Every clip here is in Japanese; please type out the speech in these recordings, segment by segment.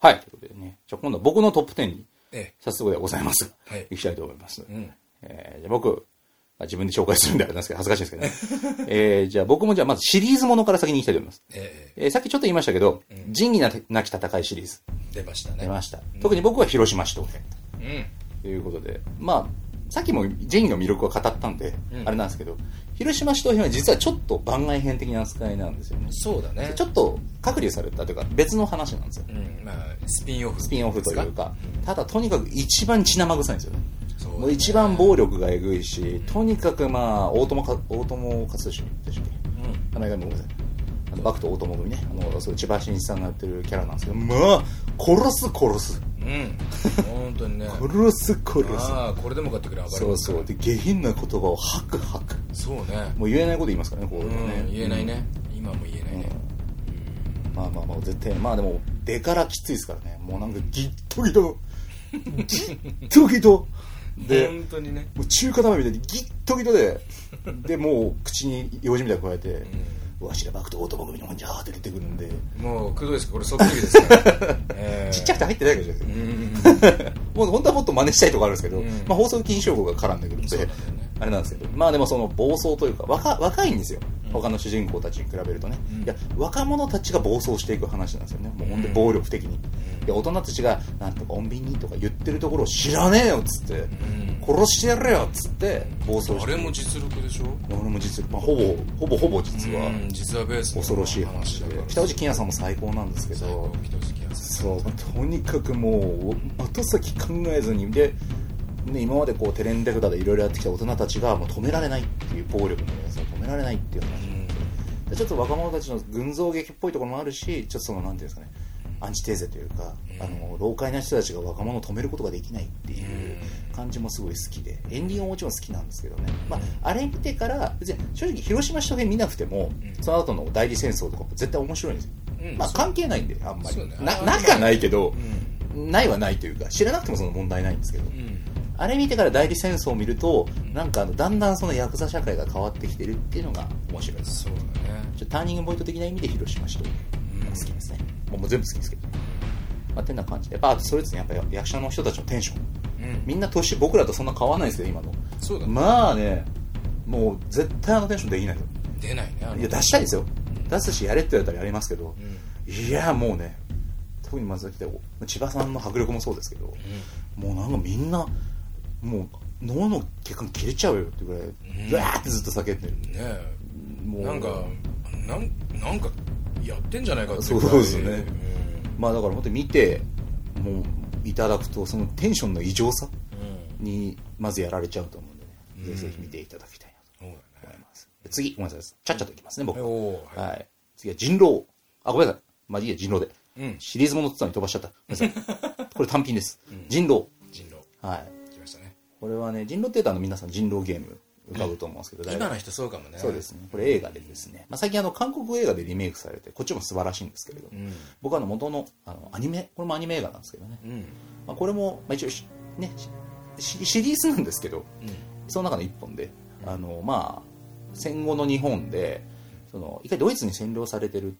はい。ということでね、じゃあ今度は僕のトップ10にえ早速でございますが、はいいきたいと思います。え。うん。えーじゃあ僕、まあ自分で紹介するんであれなんですけど、恥ずかしいですけどね。えーじゃあ僕もじゃあまずシリーズものから先に行きたいと思います。ええーさっきちょっと言いましたけど、仁義ななき戦いシリーズえ。出ましたね。出ました。特に僕は広島市東うん。編ということで、まあ、さっきも仁義の魅力は語ったんで、うんあれなんですけど、広島市東編は実はちょっと番外編的な扱いなんですよね。そうだね。ちょっと隔離されたというか別の話なんですよ。うん。まあ、スピンオフ。スピンオフというか、ただとにかく一番血生臭いんですよね。そうだねもう一番暴力がえぐいし、とにかくまあ、大友か、大友克俊でしたっけうん。名前がごめんなさい。あの、バクと大友組ね。あの、そう千葉真一さんがやってるキャラなんですけど、まあ、殺す殺す。うん。本当にね。殺す殺す。ああ、これでもかってくらい暴れそうそう。で、下品な言葉を吐く吐く。そうね。もう言えないこと言いますからね、こうういう。ん。言えないね。今も言えないね。まあまあまあ、絶対、まあでも、出からきついですからね。もうなんか、ギットギト、ギットギト。で、本当にね。もう中華鍋みたいにギットギトで、で、もう口に用事みたいに加えて、わしらバクとオートバ組のもんじゃーって出てくるんで、もう、工藤です。かこれそっくりですから。ええちっちゃくて入ってないわけじゃないですか。もう本当はもっと真似したいとこあるんですけど、うん。まあ放送禁止用語が絡んでくるんでね、あれなんですけど、まあでもその暴走というか、若若いんですよ。他の主人公たちに比べるとね、うん。いや若者たちが暴走していく話なんですよね。もう本当に暴力的に、で大人たちがなんとか穏便にとか言ってるところを知らねえよっつって、ん殺してやれよっつって暴走して。あれも実力でしょ？俺も実は、まあ、ほぼほぼほぼ実はうん実はベースの恐ろしい話で北内金也さんも最高なんですけ最ど高北内金也さん。そうとにかくもう後先考えずに。で、ね、今までこうテレンデフダでいろいろやってきた大人たちがもう止められないっていう暴力のやつを止められないっていう話。でちょっと若者たちの群像劇っぽいところもあるしちょっとそのなんていうんですかねアンチテーゼというか、あの老快な人たちが若者を止めることができないっていう感じもすごい好きでエンディングももちろん好きなんですけどね、まあ、あれ見てから別に正直広島市と編見なくても、その後の代理戦争とかも絶対面白いんですよ、まあ関係ないんであんまり、ななくはないけど、うん。ないはないというか知らなくてもその問題ないんですけど、うん。あれ見てから代理戦争を見ると、なんかあのだんだんそのヤクザ社会が変わってきてるっていうのが面白い。ですそうだね。ターニングポイント的な意味で広島市とが好きですね、もう全部好きですけど、まあ、てな感じで。やっぱあとそれですね。やっぱ役者の人たちのテンション。うん。みんな年僕らとそんな変わらないですけど今のそうだね。まあねもう絶対あのテンションできないよ。出ないねいや出したいですよ。出すしやれって言われたらやりますけど、うん。いやもうね特にまず千葉さんの迫力もそうですけど、もうなんかみんなもう脳の血管切れちゃうよってぐらい、ん。うわーってずっと叫んでる。ねえ。もう。なんかなんなんかやってんじゃないかっていそうですね。まあだから本当に見てもういただくとそのテンションの異常さうん。うんにまずやられちゃうと思うんでね、ぜひぜひ見ていただきたいなと思います。次ごめんなさい。ちゃっちゃといきますね僕。おーはい、次は人狼。あごめんなさい。まあいいや人狼で、うん。シリーズものってたのに飛ばしちゃった。ごめんなさい。これ単品です、人狼。人狼。はい。来ましたね。これはね人狼って言うとあの皆さん人狼ゲーム浮かぶと思うんですけど、誰か今の人そうかもね。そうですね。これ映画でですね、まあ、最近あの韓国映画でリメイクされてこっちも素晴らしいんですけれど、うん。僕はあの元のあのアニメこれもアニメ映画なんですけどね、うん。まあ、これも、まあ、一応しねしシリーズなんですけどうん。その中の一本であのまあ戦後の日本でその一回ドイツに占領されてる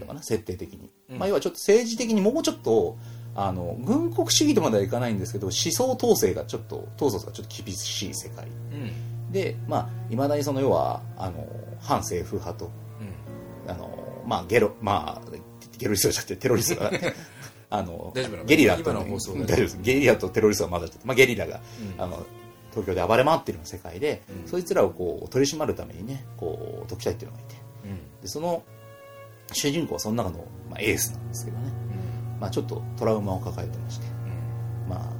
のかな、設定的に、まあ、要はちょっと政治的にもうちょっとあの軍国主義とまではいかないんですけど思想統制がちょっと統率がちょっと厳しい世界。うんでまあいまだにその要はあの反政府派とうん。あのまあゲロまあゲロリストじゃなくてテロリストが あのゲリラとゲリラとテロリストが混ざっちゃって、まあ、ゲリラが、あの東京で暴れ回ってるような世界で、そいつらをこう取り締まるためにねこう解きたいっていうのがいて。でその主人公はその中の、まあ、エースなんですけどね、まあ、ちょっとトラウマを抱えてまして。まあ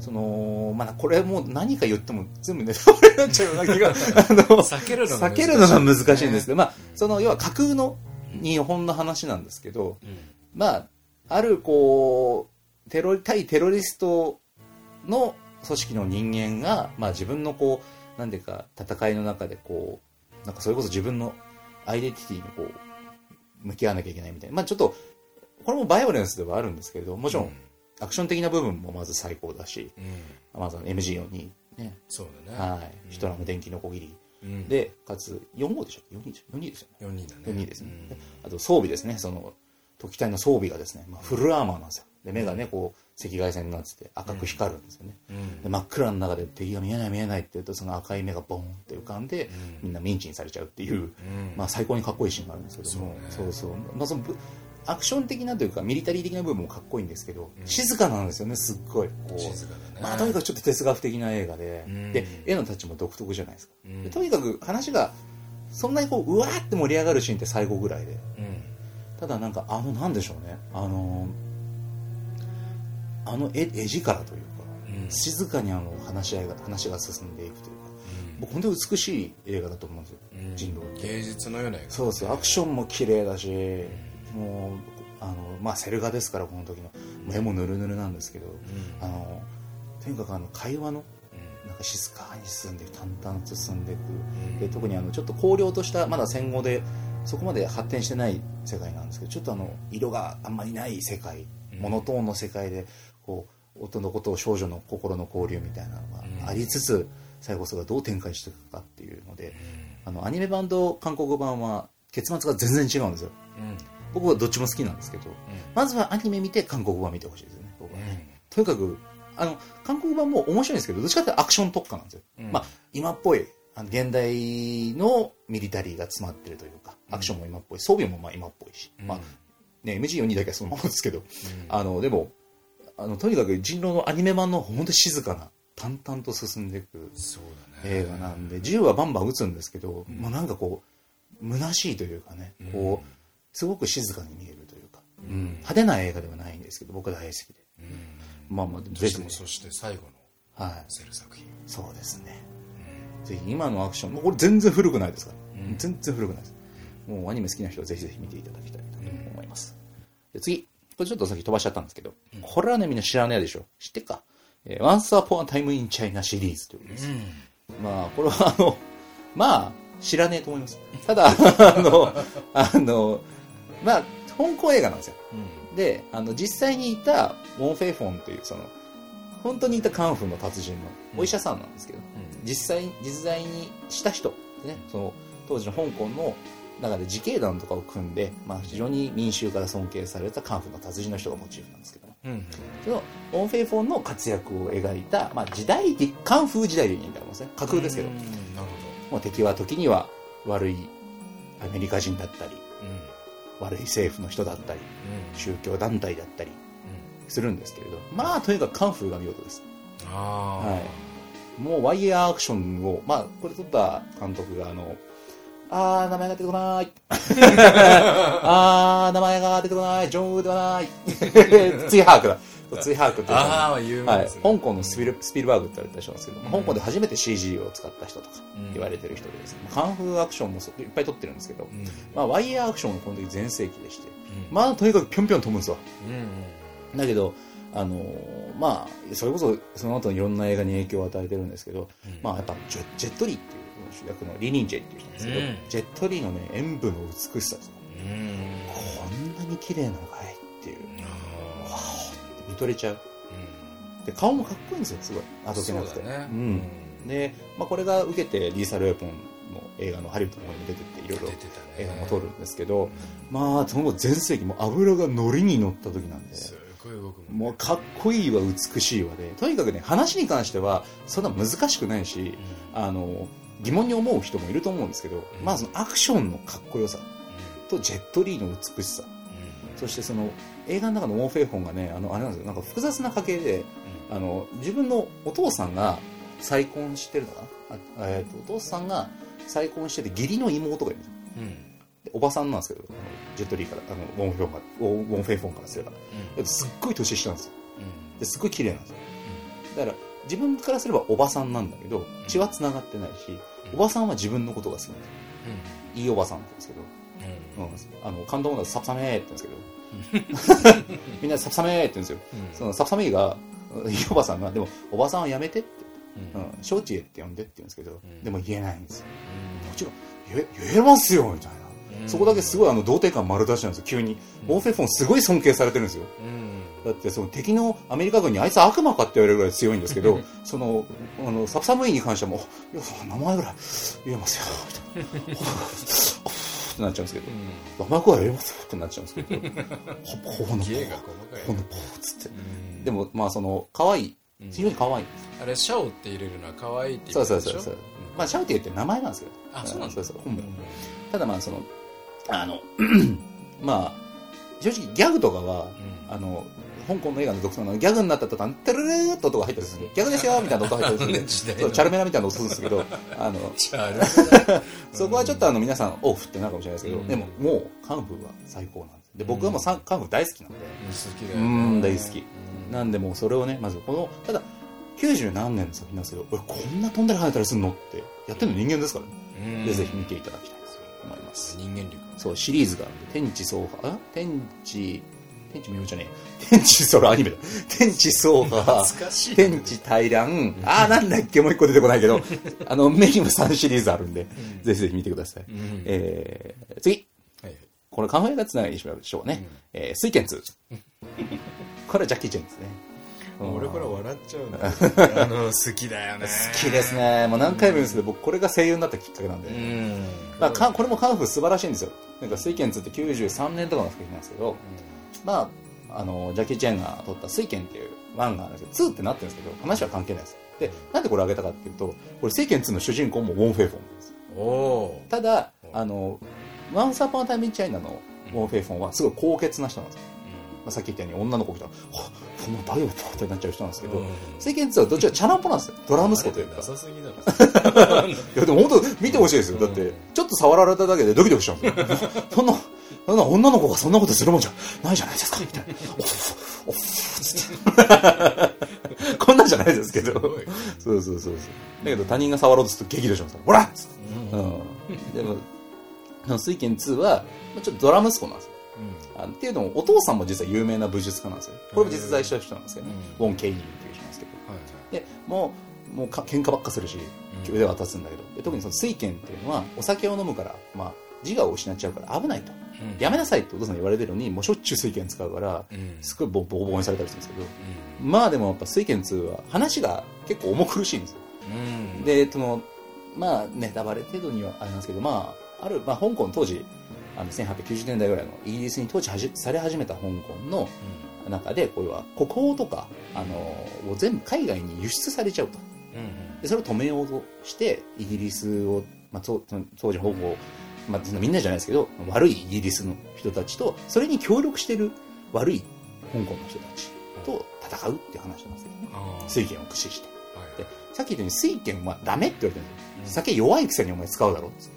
そのまあこれもう何か言っても全部ネタバレになっちゃうような気が あの避けるのが避けるのが難しいんですけど、まあ、その要は架空の日本の話なんですけど、まあ、あるこうテロ対テロリストの組織の人間が、まあ、自分のこうなんていうか戦いの中でこうなんかそれこそ自分のアイデンティティにこう向き合わなきゃいけないみたいな、まあ、ちょっとこれもバイオレンスではあるんですけれどもちろんアクション的な部分もまず最高だし、うん。まず MG4 にね、そうだね。はい、ヒトラーの電気のこぎり、うん。でかつ4号でしょ4人でしょ4人ですよね。4人だね。4人ですね、であと装備ですね。その特機隊の装備がですね、まあ、フルアーマーなんですよ。で目がねこう赤外線になってて赤く光るんですよね、うん。で真っ暗の中で敵が見えない見えないって言うとその赤い目がボーンって浮かんで、ん。みんなミンチにされちゃうっていう、ん。まあ、最高にかっこいいシーンがあるんですけども。そう,、そう。まあ、そのぶアクション的なというかミリタリー的な部分もかっこいいんですけど、静かなんですよねすっごい。静かだね。まあ、とにかくちょっと哲学的な映画で、うん。で絵のタッチも独特じゃないですか、うん。でとにかく話がそんなにこううわーって盛り上がるシーンって最後ぐらいで。うん。ただなんかあのなんでしょうね。あのあの絵絵力というか、うん。静かにあの話し合いが話が進んでいくというか、僕本当に美しい映画だと思うんですよ、うん。人狼芸術のような映画。そうですよ。アクションも綺麗だし、もうあのまあセル画ですからこの時の。目もヌルヌルなんですけど、あのとにかくあの会話のなんか静かに進んでいく淡々と進んでいく、ん。で特にあのちょっと荒涼としたまだ戦後でそこまで発展してない世界なんですけどちょっとあの色があんまりない世界、モノトーンの世界でこう男と少女の心の交流みたいなのがありつつ、最後それがどう展開していくかっていうので、あのアニメ版と韓国版は結末が全然違うんですよ。うん僕はどっちも好きなんですけど、まずはアニメ見て韓国版見てほしいですね僕は。とにかくあの韓国版も面白いんですけどどっちかっていうとアクション特化なんですよ、うん。まあ今っぽいあの現代のミリタリーが詰まってるというかアクションも今っぽい。装備もまあ今っぽいし、うん。まあね MG42 だけはそのままですけど、あのでもあのとにかく人狼のアニメ版の本当に静かな淡々と進んでいく映画なんで銃はバンバン撃つんですけど、もうなんかこう虚しいというかねこうすごく静かに見えるというか、うん。派手な映画ではないんですけど僕は大好きで、まあまあそぜひそして最後のはい。セル作品。そうですね、ぜひ今のアクションもうこれ全然古くないですから、全然古くないです。もうアニメ好きな人はぜひぜひ見ていただきたいと思います、で次。これちょっとさっき飛ばしちゃったんですけど、これはねみんな知らないでしょ。知ってっか「えー、Once Upon a Time in China」シリーズということです、まあこれはあのまあ知らねえと思います。ただあのあのまあ香港映画なんですよ。であの実際にいたウォン・フェイフォンというその本当にいたカンフーの達人のお医者さんなんですけど、実際実在にした人ねその当時の香港の中で自警団とかを組んで、まあ、非常に民衆から尊敬されたカンフーの達人の人がモチーフなんですけどもうん。そのウォン・フェイフォンの活躍を描いた、まあ、時代劇カンフー時代劇みたいなもんですね。架空ですけど、うんなるもう敵は時には悪いアメリカ人だったりほど悪い政府の人だったりうん。宗教団体だったりうん。するんですけれどまあとにかくカンフーが見事です。ああはい。もうワイヤーアクションをまあこれ撮った監督があのあー名前が出てこない。あー名前が出てこない。ジョン・ウーではない。ツイハークだツイハークっていうああ有名はい。香港のスピルスピルバーグって言われた人なんですけど、香港で初めて CG を使った人とかうん。言われてる人でですね、カンフーアクションもそいっぱい撮ってるんですけど、うん。まあ、ワイヤーアクションがこの時全盛期でして、うん。まあとにかくぴょんぴょん飛ぶんですわ。うんだけどあのーまあそれこそその後いろんな映画に影響を与えてるんですけど、うん。まあやっぱジェジェットリーっていう主役のリニンジェっていう人なんですけど、うん。ジェットリーのね演舞の美しさですようん。こんなに綺麗なのかいとれちゃう。ーで顔もかっこいいんですよすごい。あうんどけなくて。そううん。で、まあ、これが受けてリーサル・ウェポンの映画のハリウッドの方にも出てっていろいろ映画も撮るんですけど、まあその全盛期もう油がノリに乗った時なんで。もうかっこいいわ美しいわでとにかくね話に関してはそんな難しくないしあの疑問に思う人もいると思うんですけど、まあそのアクションのかっこよさとジェットリーの美しさ。そしてその映画の中のウォン・フェイフォンがねあのあれなんですよ。なんか複雑な家系であの自分のお父さんが再婚してるのかな？あ、えー、とお父さんが再婚してて義理の妹がいるんですよ。うん。でおばさんなんですけどジェットリーからあのウォン・フェイフォンがウォンウォン・フェイフォンからすればうん。すっごい年下なんですよ。うん。ですっごい綺麗なんですよ。だから自分からすればおばさんなんだけど血は繋がってないし、おばさんは自分のことが好きなんですよ。いいおばさんって言うんですけど、うん、あの感動もだとサプサメーって言うんですけど みんなサプサメーって言うんですよ、そのサプサメーがいいおばさんがでもおばさんはやめてって、うん、承知へって呼んでって言うんですけど、ん。でも言えないんですよ。もちろん言え言えますよみたいな、そこだけすごいあの童貞感丸出しなんですよ。急に、ウォン・フェイフォンすごい尊敬されてるんですよ。だってその敵のアメリカ軍にあいつ悪魔かって言われるぐらい強いんですけどそのあのサプサムイに関してはもういや名前ぐらい言えますよみたいなっってなっちゃうんですけど、甘くはええわってなっちゃうんですけど、ほほののぽっつって。うんでも、まあその、可愛い。非常に可愛いんです。あれシャオって入れるのは可愛いってそうそうそうそう。まあ、シャウティエって名前なんですけど。あそうなんだそうそう、本名。うんただまあ、その、あの、まあ、正直ギャグとかは、うんあの、香港の映画の独特なのギャグになった途端、テルレーっと音が入ったりするんで、ギャグですよみたいな音が入ったりするんで、チャルメラみたいな音するんですけど、あの、そこはちょっとあの皆さんオフってなるかもしれないですけど、うん。でももうカンフーは最高なんです。で、僕はもうさカンフー大好きなんで、うん、ね大好き。なんでもうそれをね、まずこの、ただ、90何年の作品なんですけど、俺こんな飛んだり跳ねたりするのって、やってるの人間ですからね。うん。で、ぜひ見ていただきたいと思います。人間力。そう、シリーズがあるんで、天地総破、あ天地、天地無用じゃねえ。天地、それアニメだ。天地総破、懐かしい天地大乱、あーなんだっけ、もう一個出てこないけど、あの、メインも3シリーズあるんで、ぜひぜひ見てください。うんえー、次。はいこれ、カンファイがつながりにしましょうね。えー、水拳2。これはジャッキー・チェンですね。俺これ笑っちゃうなあの好きだよね好きですね。もう何回も言うんですけど、僕これが声優になったきっかけなんで。うんまあ、かこれもカンフー素晴らしいんですよ。なんか水拳2って93年とかの作品なんですけど、まあ、あの、ジャッキー・チェンが撮った水拳っていう漫画なんですけど、2ってなってるんですけど、話は関係ないです。で、なんでこれ上げたかっていうと、これ水拳2の主人公もウォン・フェイフォンなんです。おおただ、あの、ワンス・アポン・ア・タイム・イン・チャイナのウォン・フェイフォンはすごい高潔な人なんですよ。まあ、さっき言ったように女の子来たら、はそんな大丈夫ってなっちゃう人なんですけど、酔拳2はどっちかチャランポなんですよ。ドラ息子というかな。さすぎだろ いや、でも本当見てほしいですよ。だって、ちょっと触られただけでドキドキしちゃうんですよ。そんな、そんな女の子がそんなことするもんじゃないじゃないですか、みたいな。おっ、おっ、つって。こんなんじゃないですけど。そうそうそうそう。だけど他人が触ろうとすると激怒しますほらっつって。うん。でも、水拳2は、まあちょっとドラ息子なんですよ。あっていうのも、お父さんも実は有名な武術家なんですよ。これも実在した人なんですけどね。ウォン・ケイニーっていう人なんですけど。で、もう、もうか喧嘩ばっかするし、腕は立つんだけど、で特にその水拳っていうのは、お酒を飲むから、まあ、自我を失っちゃうから危ないと。やめなさいってお父さんに言われてるのに、もうしょっちゅう水拳使うから、すごいボコボコにされたりするんですけど、まあでもやっぱ水拳2は話が結構重苦しいんですよ。で、その、まあ、ネタバレ程度にはあれなんですけど、まあ、ある、まあ、香港当時、あの、1890年代ぐらいのイギリスに統治はじされ始めた香港の中で、これは国宝とか、あの、を全部海外に輸出されちゃうと。で、それを止めようとして、イギリスを、まあ、当当時香港、まあ、みんなじゃないですけど、悪いイギリスの人たちと、それに協力してる悪い香港の人たちと戦うっていう話なんですけどね。水拳を駆使して。でさっき言ったように水拳はダメって言われてるんですよ。酒弱いくせにお前使うだろって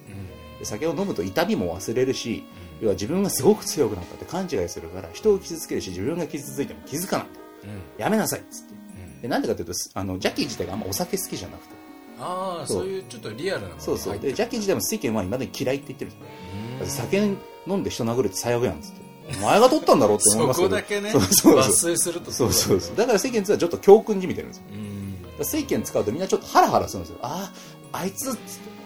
で酒を飲むと痛みも忘れるし、要は自分がすごく強くなったって勘違いするから、人を傷つけるし、自分が傷ついても気づかない。やめなさいっつって。で、なんでかというと、あの、ジャッキー自体があんまお酒好きじゃなくて。ああそういうちょっとリアルなものそうそう。で、ジャッキー自体も水拳は未だに嫌いって言ってる酒飲んで人殴るって最悪やんっつって。お前が取ったんだろうって思いそますけど。こだけねそうそう抜。粋するとそうそうそう。だから水拳2はちょっと教訓じみてるんですよ。うんだから水拳使うとみんなちょっとハラハラするんですよ。ああ、あいつ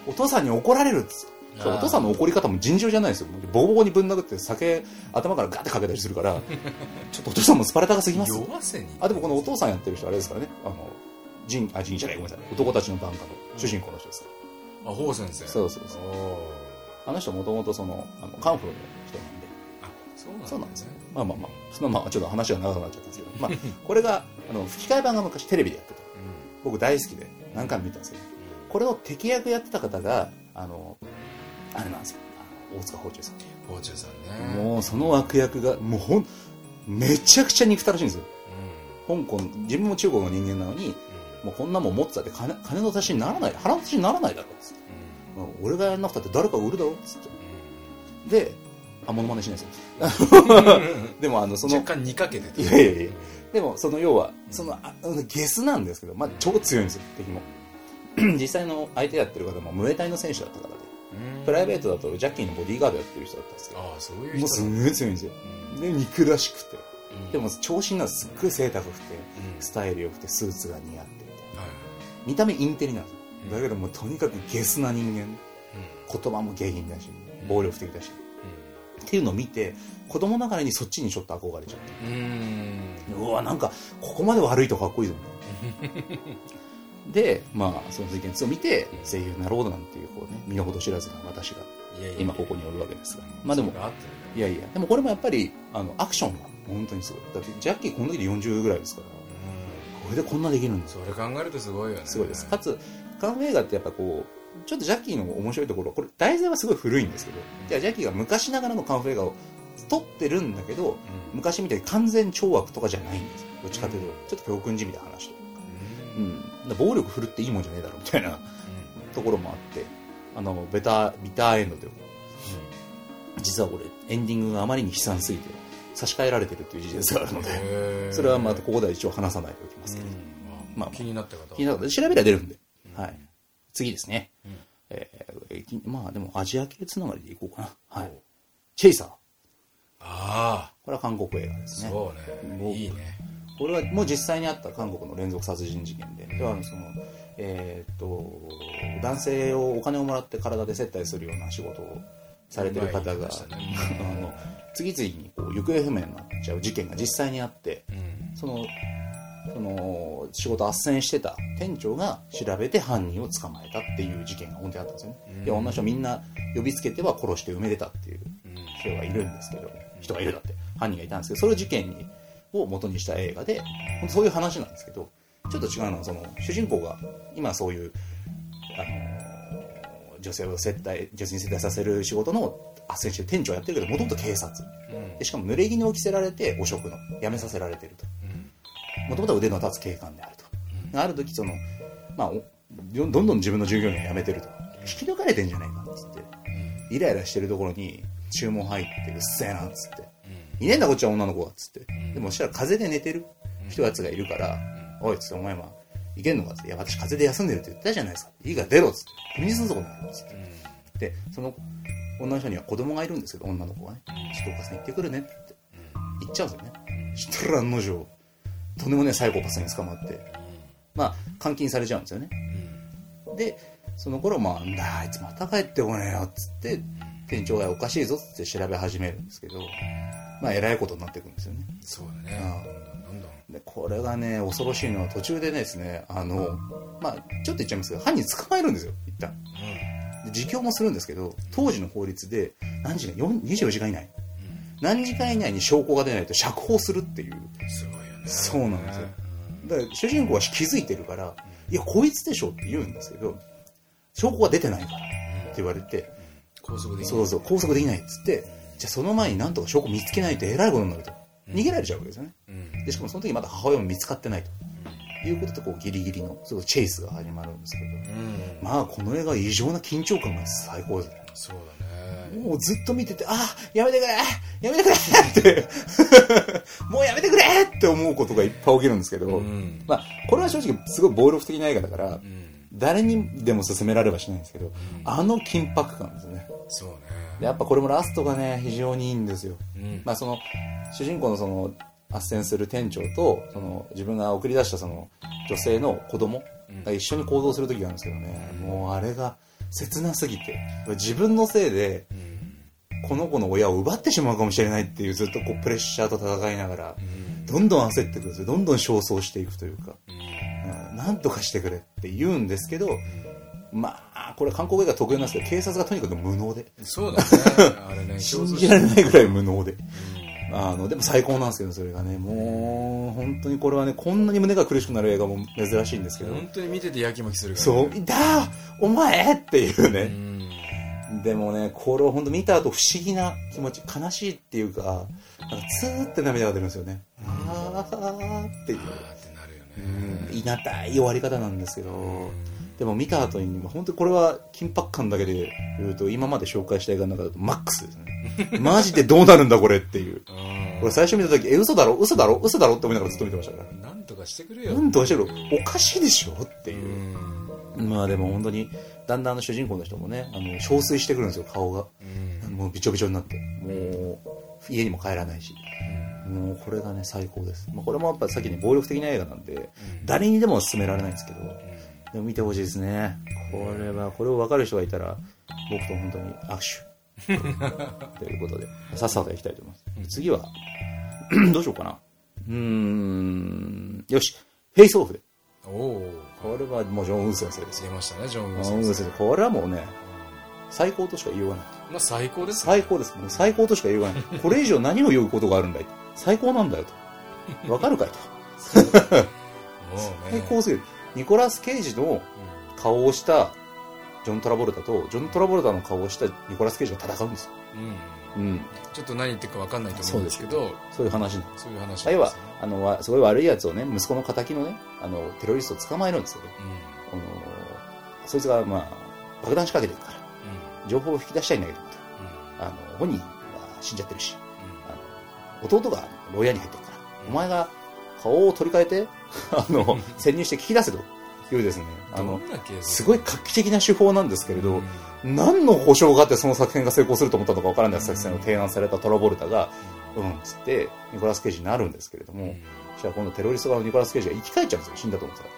お父さんに怒られるっつって。お父さんの怒り方も尋常じゃないですよ。ボコボコにぶん殴って酒頭からガッてかけたりするから、ちょっとお父さんもスパルタがすぎます。弱せにあ、でもこのお父さんやってる人あれですからね。あの、ジン、あ、ジンじゃない、ごめんなさい。男たちのバンカの主人公の人です。あほう先生そうそうそうあの人もともとその、あの、カンフーの人なんで。あそうそうなんですね。まあまあまあ、そのまあちょっと話が長くなっちゃったんですけど、まあ、これが、あの、吹き替え版が昔テレビでやってた。僕大好きで何回も見たんですけど、これの敵役やってた方が、あの、あれなんですよ。あの大塚芳忠さん。うん、宝珠さんねもうその悪役が、もうほん、めちゃくちゃ憎たらしいんですよ。香港、自分も中国の人間なのに、もうこんなもん持ってたって金金の足しにならない、腹の足しにならないだろ、つって。もう俺がやんなくたって誰か売るだろ、つって。で、あ、モノマネしないですよ。でもあの、その、若干煮かけてていやいやいや。でもその要は、その、あゲスなんですけど、まあ超強いんですよ、敵も。実際の相手やってる方もムエタイの選手だった方で、プライベートだとジャッキーのボディーガードやってる人だったんですけど、ああそういう人もうすんごい強いんですよ。で、肉らしくて。でも、長身なんですすっごい背高くて、スタイル良くて、スーツが似合って。見た目インテリなんですよ。だけどもうとにかくゲスな人間。言葉も下品だし、暴力的だし。っていうのを見て、子供ながらにそっちにちょっと憧れちゃって。うん。うわ、なんか、ここまで悪いとかっこいいぞ、みたいな。でまあその水拳2を見て声優になろうなんていうこうね身の程知らずな私が今ここにおるわけですが。まあでもいやいや。でもこれもやっぱりあのアクションが本当にすごい。だってジャッキーこの時で40ぐらいですからこれでこんなできるんですよ。それ考えるとすごいよね。すごいです。かつカンフー映画ってやっぱこうちょっとジャッキーの面白いところこれ題材はすごい古いんですけどじゃあジャッキーが昔ながらのカンフー映画を撮ってるんだけど昔みたいに完全懲悪とかじゃないんですよ。どっちかというと、ちょっと教訓じみた話というか、うん、だから暴力振るっていいもんじゃねえだろみたいなところもあってあのベタビターエンドというか。実はこれエンディングがあまりに悲惨すぎて差し替えられてるっていう事実があるのでそれはまたここでは一応話さないでおきますけど、うん。まあ気になった方は。気になった。調べりゃ出るんで、はい、次ですね、ん。えまあでもアジア系つながりでいこうかな、はい。お、チェイサー。あこれは韓国映画であすね。そうね。もういいね。これはもう実際にあった韓国の連続殺人事件で、ではそのえーっと男性をお金をもらって体で接待するような仕事をされてる方が、あの次々にこう行方不明になっちゃう事件が実際にあってうん。そのその仕事斡旋してた店長が調べて犯人を捕まえたっていう事件が本当にあったんですよね、うん。で女の人みんな呼びつけては殺して埋めてたっていううん人がいるんですけど人がいるだって犯人がいたんですけどその事件にを元にした映画でそういう話なんですけどちょっと違うのはその主人公が今そういうあの女性を接待女性に接待させる仕事の斡旋してる店長をやってるけどもともと警察。うん。でしかも濡れ衣を着せられて汚職の辞めさせられてると。うん。もともとは腕の立つ警官であると、ある時その、まあ、おどんどん自分の従業員を辞めてると。引き抜かれてんじゃないかっつって。イライラしてるところに注文入ってうっせえなっつって。いねえんだこっちは女の子がっつって。でもそしたら風邪で寝てる人やつがいるから「おい」っつって「お前まあいけんのか?」って「いや私風邪で休んでるって言ったじゃないですか。いいから出ろ」っつって「首にするぞこの野郎」っつってでその女の人には子供がいるんですけど女の子がね「ちょっとお母さん行ってくるね」って。言っちゃうんですよね。そしたら案の定とんでもねえサイコパスに捕まって。まあ監禁されちゃうんですよね。でその頃まあなんだあいつまた帰ってこねえよっつって店長がおかしいぞっつって調べ始めるんですけどまあえらいことになっていくんですよね。そうだねでこれがね恐ろしいのは途中でですねあのまあちょっと言っちゃいますけど犯人捕まえるんですよ一旦。で自供もするんですけど当時の法律で何時間4 24時間以内。何時間以内に証拠が出ないと釈放するっていう。すごいよね。そうなんですよ。だから主人公は気づいてるから「いやこいつでしょ」って言うんですけど証拠が出てないからって言われて高速できそうそう拘束できないっつってじゃあその前になんとか証拠見つけないとえらいことになると逃げられちゃうわけですよね。うん。でしかもその時まだ母親も見つかってないと。いうことでこうギリギリのすごいチェイスが始まるんですけど。うん。まあこの映画異常な緊張感が最高ですね。そうだね。もうずっと見てて、あやめてくれやめてくれって、もうやめてくれって思うことがいっぱい起きるんですけど、うん。まあ、これは正直すごい暴力的な映画だから、うん。誰にでも勧められはしないんですけど、あの緊迫感ですね。そうねでやっぱこれもラストがね、非常にいいんですよ。うん。まあその、主人公のその、斡旋する店長と、その、自分が送り出したその、女性の子供が一緒に行動する時があるんですけどね、もうあれが切なすぎて、自分のせいで、うん。この子の親を奪ってしまうかもしれないっていうずっとこうプレッシャーと戦いながら、うん。どんどん焦ってくるんですよ。どんどん焦燥していくというか、うん。うん、なんとかしてくれって言うんですけど、まあ、これ韓国映画特有なんですけど、警察がとにかく無能で、そうだね。あれね 信じられないぐらい無能で。あの、でも最高なんですけど、それがね、もう、本当にこれはね、こんなに胸が苦しくなる映画も珍しいんですけど、本当に見ててやきもきするからそう、ねだーお前っていううね、ん。でもね、これを本当見た後不思議な気持ち、悲しいっていうか、なんかツーって涙が出るんですよね。あーっていう。あーってなるよね。いなたい終わり方なんですけど、でも見た後に、本当にこれは緊迫感だけで言うと、今まで紹介した映画の中だとマックスですね。マジでどうなるんだこれっていう。うんこれ最初見た時、え、嘘だろ？嘘だろ？嘘だろ？って思いながらずっと見てましたから。なんとかしてくれよなんとかしてるおかしいでしょ？ってういう。んまあでも本当に、だんだん主人公の人もね、あの、憔悴してくるんですよ、顔が。うんもうびちょびちょになって。もう、家にも帰らないし。もうこれがね、最高です。まあ、これもやっぱ先に暴力的な映画なんで、誰にでも勧められないんですけど、でも見てほしいですね。これは、これを分かる人がいたら、僕と本当に握手。ということで、さっさと行きたいと思います。次は、どうしようかな。うーん、よし、フェイスオフで。おおこれまあ、もうジョン・ウー先生ですよ。出ましたねジョン・ウン・先生ー先生。これはもうね、最高としか言いようがない。まあ最高ですね最高です。もう最高としか言いようがない。これ以上何を言うことがあるんだい最高なんだよと。わかるかいと。最高すぎる。ニコラス・ケイジの顔をしたジョン・トラボルタと、ジョン・トラボルタの顔をしたニコラス・ケイジが戦うんですよ。うんうんうん。ちょっと何言ってるか分かんないと思うんですけどそういう話なんです。そういう話要はあの、わすごい悪い奴をね、息子の仇のね、あの、テロリストを捕まえるんですよね。あの、そいつが、まあ、爆弾仕掛けてるから、情報を引き出したいんだけど、あの、本人は死んじゃってるし、あの、弟が牢屋に入ってるから、お前が顔を取り替えて、あの、潜入して聞き出せと。いうですね、あの、すごい画期的な手法なんですけれど、何の保証があってその作戦が成功すると思ったのかわからない作戦を提案されたトラボルタが、うん、つって、ニコラス・ケイジになるんですけれども、そしたら今度テロリスト側のニコラス・ケイジが生き返っちゃうんですよ、死んだと思ってたら。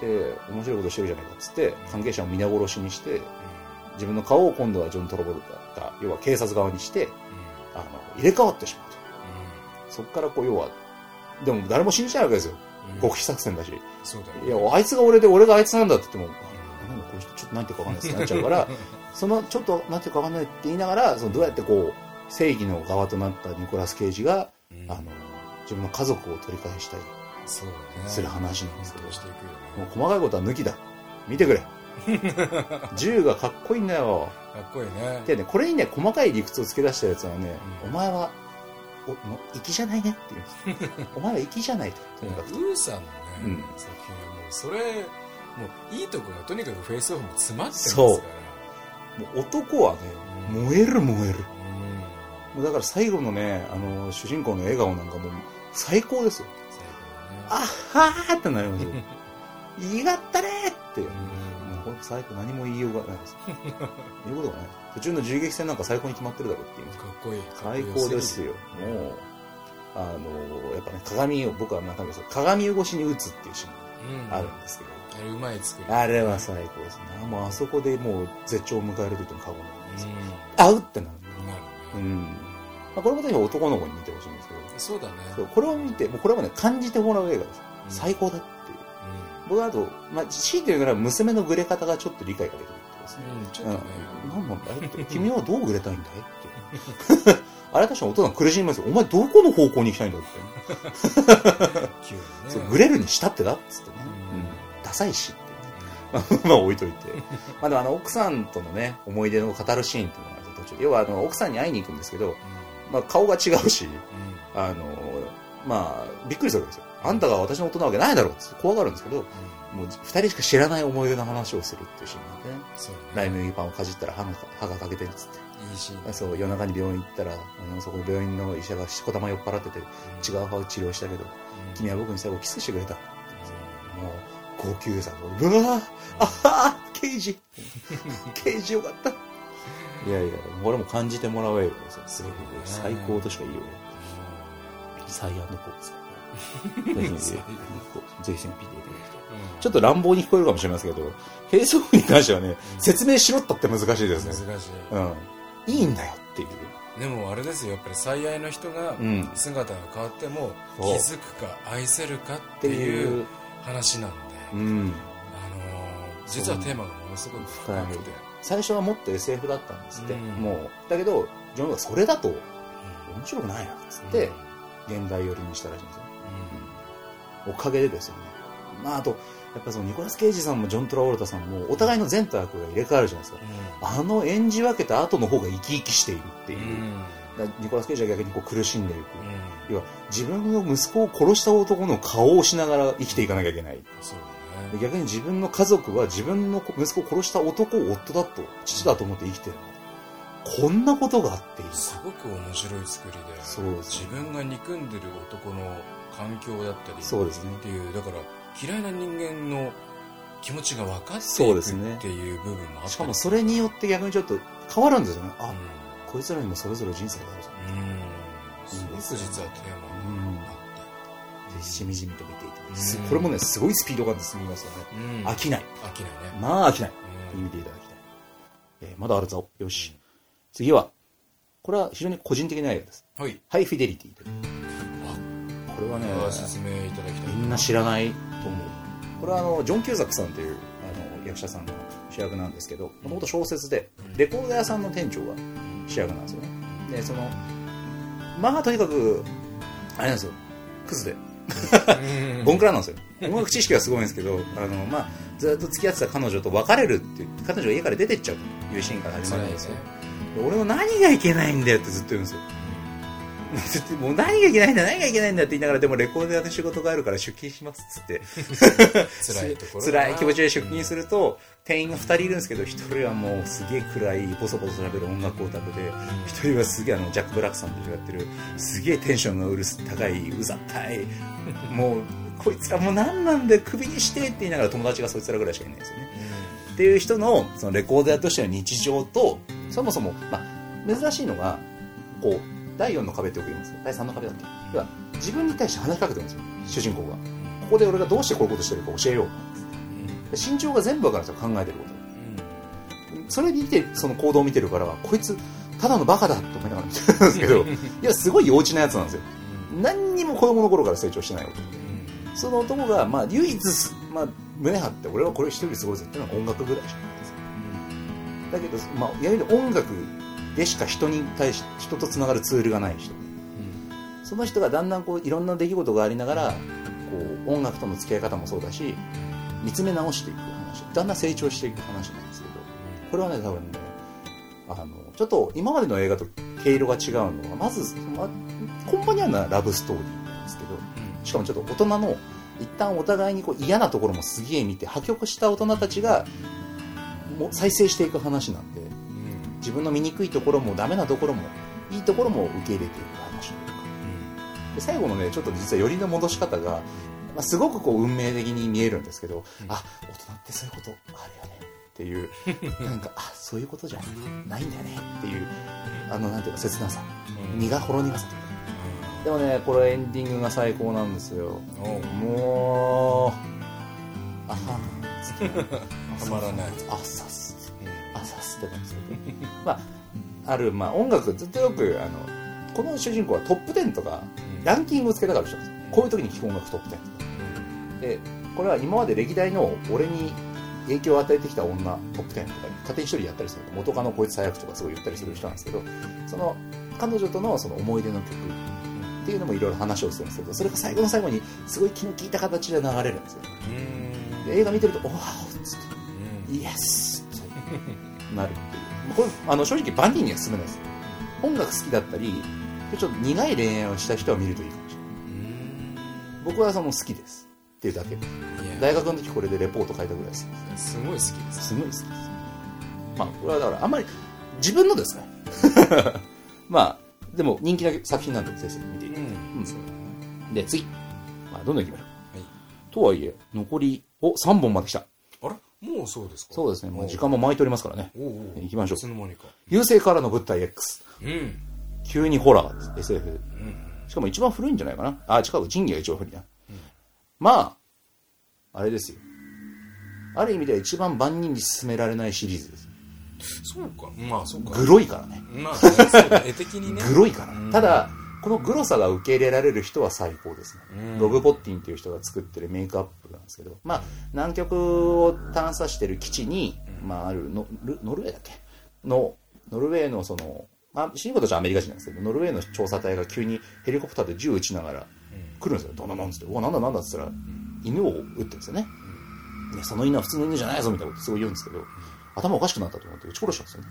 で、面白いことしてるじゃないかっつって、関係者を皆殺しにして、自分の顔を今度はジョン・トラボルタが、要は警察側にして、あの、入れ替わってしまうと。そっからこう、要は、でも誰も信じないわけですよ。極秘作戦だし。そうだいや、あいつが俺で俺があいつなんだって言っても、なんだこの人ちょっとなんていうかわかんないってなっちゃうから、そのちょっとなんていうかわかんないって言いながら、そのどうやってこう、正義の側となったニコラス・ケイジが、あの、自分の家族を取り返したりそうだねする話なんですけど、していくよもうね細かいことは抜きだ。見てくれ。銃がかっこいいんだよ。かっこいいねでね、これにね、細かい理屈を付け出したやつはね、うんお前は、お、もう粋じゃないねって言うんです。お前は粋じゃないと。とにかく。ウーさんのね、うん作品はもうそれもういいとこがとにかくフェイスオフも詰まってますかそうらもう男はね、うん燃える燃える。うんもうだから最後のね、あの、主人公の笑顔なんかもう最高ですよ。最あっはーってなりますよ。言いがったねーって。もうんと最高何も言いようがないです。言うことがない。途中の銃撃戦なんか最高に決まってるだろうっていう。うんかっこいい最高ですよ。もう、あの、やっぱね、鏡を、僕は中身です鏡越しに撃つっていうシーンうんがあるんですけど、あれうまい作りあれは最高ですね。もうあそこでもう絶頂を迎えると言っても過言ではないです。うあうってなる。んなるねうん。まあ、これもぜひ男の子に見てほしいんですけど、そうだねこれを見て、もうこれはね、感じてもらう映画です。うん最高だって。僕はあと、まあ、強いて言うなら娘のグレ方がちょっと理解ができるってですね。うんちょっうんとね。何なんだいって。君はどうグレたいんだいって。あれ確かにお父さん苦しみますよ。お前どこの方向に行きたいんだって。急にね そうグレるにしたってだっつってね。うんうん。ダサいしって。まあ置いといて。まあでもあの奥さんとのね、思い出の語るシーンっていうのが途中で。要はあの奥さんに会いに行くんですけど、まあ顔が違うし、あの、まあ、びっくりするわけですよ。あんたが私の夫なわけないだろうって怖がるんですけど、もう二人しか知らない思い出の話をするっていうシーンでね。そうライね麦パンをかじったら歯が歯が欠けてんっつって。いいシーンそう、夜中に病院行ったら、あのそこの病院の医者がしこたま酔っ払ってて、違う歯を治療したけど、君は僕に最後キスしてくれた。もう、号泣さ、うわぁあはぁ刑事 刑事よかったいやいや、これも感じてもらうよ。すごく最高としか言いようがない。サイアンドコーです。ぜひ、ぜひ、ぜひ、見ていただきたい。ちょっと乱暴に聞こえるかもしれませんけど、並走に関してはね、説明しろったって難しいですね。難しい。うん。いいんだよっていう。でもあれですよやっぱり最愛の人がうん。姿が変わっても気づくか愛せるかっってていいう。う、話なんで、うん。あのー実はテーマがものすごく深くて、最初はもっと SF だったんですって。うん。もう、だけど、ジョンがそれだと。面白くないな、つって、現代寄りにしたらしいんですよ。おかげでですよね。まあ、あと、やっぱそのニコラス・ケイジさんもジョン・トラオルタさんも、お互いの善と悪が入れ替わるじゃないですか。あの演じ分けた後の方が生き生きしているっていう。だからニコラス・ケイジは逆にこう苦しんでいく。要は、自分の息子を殺した男の顔をしながら生きていかなきゃいけない。逆に自分の家族は自分の息子を殺した男を夫だと、父だと思って生きてるこんなことがあっていい。すごく面白い作りでそうね自分が憎んでる男の環境だったりそうですねっていうだから嫌いな人間の気持ちが分かってそいうくですねっていう部分もあったりしかもそれによって逆にちょっと変わるんですよね。あ、うんこいつらにもそれぞれ人生があるぞ。うんすごく実はテーマうんがあっぜひしみじみと見ていて、うんすこれもね、すごいスピード感で進みますよね。てうん飽きない。飽きないねまあ飽きない。うん見ていただきたい。えーまだあるぞ。よし。次は、これは非常に個人的な映画です。はいハイフィデリティという。これはね、ご説明いただきたいみんな知らないと思う。これはあのジョン・キューザックさんというあの役者さんが主役なんですけどもともと小説でレコード屋さんの店長が主役なんですよね。でそのまあとにかくあれなんですよ。クズで。うん。ボンクラなんですよ。音楽知識はすごいんですけどあの、まあ、ずっと付き合ってた彼女と別れるっていう彼女が家から出てっちゃうというシーンから始まるんですよ。で俺も何がいけないんだよってずっと言うんですよ もう何がいけないんだ何がいけないんだって言いながらでもレコード屋で仕事があるから出勤しますっつって。辛いところ辛い気持ちで出勤すると店員が2人いるんですけど1人はもうすげえ暗いボソボソ喋る音楽オタクで1人はすげえあのジャック・ブラックさんとやってるすげえテンションがうるす高いうざったい。もうこいつらもう何なんでクビにしてって言いながら友達がそいつらぐらいしかいないんですよね。っていう人のそのレコード屋としての日常とそもそも、まあ、珍しいのがこう第4の壁ってよく言います第3の壁だっけ？要は自分に対して話しかけてるんですよ。主人公が。ここで俺がどうしてこういうことしてるか教えようで身長が全部わかるんですよ考えてること。それ見てその行動を見てるからこいつただのバカだと思いながら見てるんですけどいやすごい幼稚なやつなんですよ。何にも子供の頃から成長してない男でその男が、まあ、唯一、まあ、胸張って俺はこれ一人ですごいぜっていうのは音楽ぐらいしかないですだけど、まあ、いわゆる音楽でしか人に対し人とつながるツールがない人。その人がだんだんこういろんな出来事がありながらこう音楽との付き合い方もそうだし見つめ直していく話。だんだん成長していく話なんですけど。これはね多分ねあのちょっと今までの映画と毛色が違うのはまず、まあ、根本にあるのはラブストーリーなんですけどしかもちょっと大人の一旦お互いにこう嫌なところもすげえ見て破局した大人たちがもう再生していく話なんで自分の醜いところもダメなところもいいところも受け入れていく話というかで最後のねちょっと実は寄りの戻し方が、まあ、すごくこう運命的に見えるんですけど、あ大人ってそういうことあるよね。っていう なんかあそういうことじゃない。ん。だよね。っていうあのなんていうか切なさ。身がほろ苦さというか。でもねこれエンディングが最高なんですよ。もうあはん つって。たまらない。あさすってなんですけど。まあある、まあ、音楽ずっとよくあのこの主人公はトップ10とかランキングをつけたがる人なんですよこういう時に聴く音楽トップ10とかでこれは今まで歴代の俺に影響を与えてきた女トップ10とか勝手に一人やったりする元カノこいつ最悪とかすごい言ったりする人なんですけどその彼女とのその思い出の曲っていうのもいろいろ話をするんですけどそれが最後の最後にすごい気の利いた形で流れるんですよ。で映画見てると「おわお」っつって「イエス!」って なるっていう。これあの正直万人には勧めないです音楽好きだったりちょっと苦い恋愛をした人は見るといいかもしれない。僕はその好きですっていうだけ。大学の時これでレポート書いたぐらいです。すごい好きです。すごい好きです。まあこれはだからあんまり自分のですね。まあでも人気な作品なんで先生見て。いて、うん。そうで次、まあ、どんどんいきましょう。はい。とはいえ残りお3本まで来たもうそうですか？そうですね。もう。時間も巻いておりますからね。おうおう。行きましょう。いつの間にか。優勢からの物体 X うん。急にホラー。です SF うん。しかも一番古いんじゃないかな。あ近く仁義が一番古いな、まああれですよ。ある意味では一番万人に勧められないシリーズです。そうか。まあそうか。グロいからね。まあねそうだ絵的にね。グロいから、うん。ただこのグロさが受け入れられる人は最高ですね、うん。ログポッティンっていう人が作ってるメイクアップなんですけどまあ南極を探査してる基地に、まあ、あるノルノルウェーだっけ？のノルウェーのそのまあ主人公たちはアメリカ人なんですけどノルウェーの調査隊が急にヘリコプターで銃撃ちながら来るんですよ。ドンドンドンっつって「うわなんだなんだ」っつったら犬を撃ってるんですよね。ねその犬は普通の犬じゃないぞみたいなことすごい言うんですけど頭おかしくなったと思って撃ち殺したんですよね。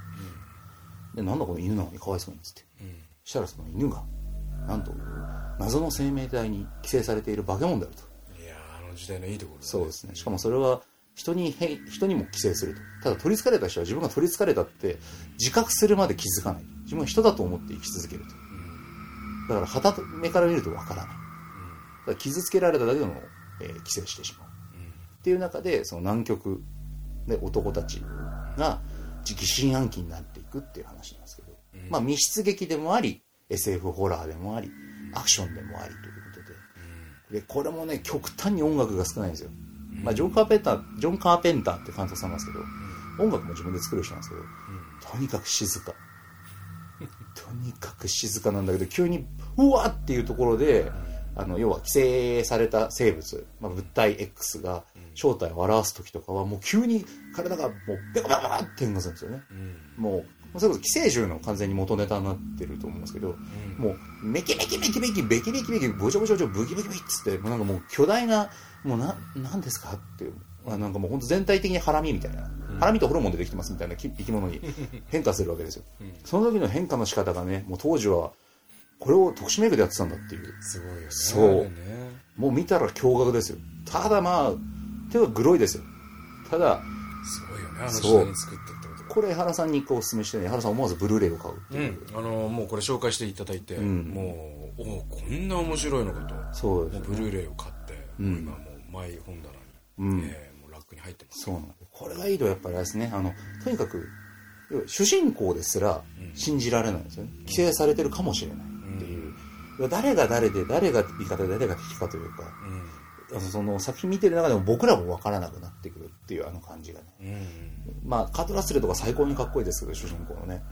でなんだこの犬なのにかわいそうにっつって。うん。したらその犬がなんと謎の生命体に寄生されている化け物であると。いやーあの時代のいいところだね。そうですね。しかもそれは人にへい人にも寄生すると。ただ取りつかれた人は自分が取りつかれたって自覚するまで気づかない。自分は人だと思って生き続けると。だから旗目から見るとわからない。だ傷つけられただけでも、えー寄生してしまう。っていう中でその南極で男たちが疑心暗鬼になっていくっていう話なんですけど、まあ密室劇でもあり SF ホラーでもありアクションでもありということで。でこれもね極端に音楽が少ないんですよ、まあ、ジョン・カーペンタージョン・カーペンターって監督さんなんですけど音楽も自分で作る人なんですけどとにかく静か。とにかく静かなんだけど急にうわっていうところであの要は規制された生物、まあ、物体 X が正体を表す時とかはもう急に体がもうベコベコって変化するんですよね。うん。もうそれこそ寄生獣の完全に元ネタになってると思うんですけど、もうメキメキメキメキベキベキベキボチョボチョボチョブキブキブキっつってもうなんかもう巨大なもうななんですか？っていうあなんかもう本当全体的にハラミみたいな、ハラミとホルモンでできてますみたいなき生き物に 変化するわけですよ、その時の変化の仕方がねもう当時はこれを特殊メイクでやってたんだっていう。すごいよね。そう。ね。もう見たら驚愕ですよ。ただまあ手はグロいですよ。ただすごいよねあの時に作っこれ江原さんに一個お勧めしてね江原さん思わずブルーレイを買うってういう、ん。あのもうこれ紹介していただいて、ん。もうおこんな面白いのかと。そうですもうブルーレイを買って、うん。今もうマイ本棚に、うん。えーもうラックに入ってます。そうなんだこれがいいとやっぱりあれですね。あのとにかく主人公ですら信じられないんですよね。規制されてるかもしれないっていう、誰が誰で誰が味方で誰が敵かというか。うんその作品見てる中でも僕らも分からなくなってくるっていうあの感じがね。うん。まあカート・ラッセルとか最高にかっこいいですけど主人公のね。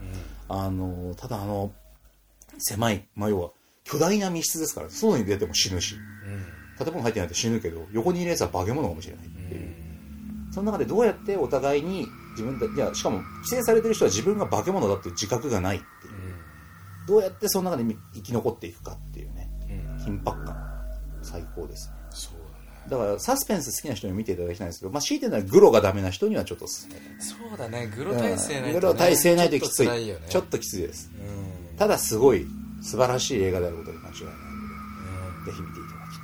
あのただあの狭い、まあ、要は巨大な密室ですから外に出ても死ぬし。うん。建物入ってないと死ぬけど横にいるやつは化け物かもしれないっていう、その中でどうやってお互いに自分たいやしかも規制されてる人は自分が化け物だっていう自覚がないっていう。どうやってその中で生き残っていくかっていうねうん。うん緊迫感。最高ですねだからサスペンス好きな人に見ていただきたいんですけど、まあ、強いて言うならグロがダメな人にはちょっとおすすめそうだねグロ体制ないと、ね、グロ体制ないときつい。ちょね。ちょっときついです。うん。ただすごい素晴らしい映画であることに間違いないのうん。でぜひ見ていただき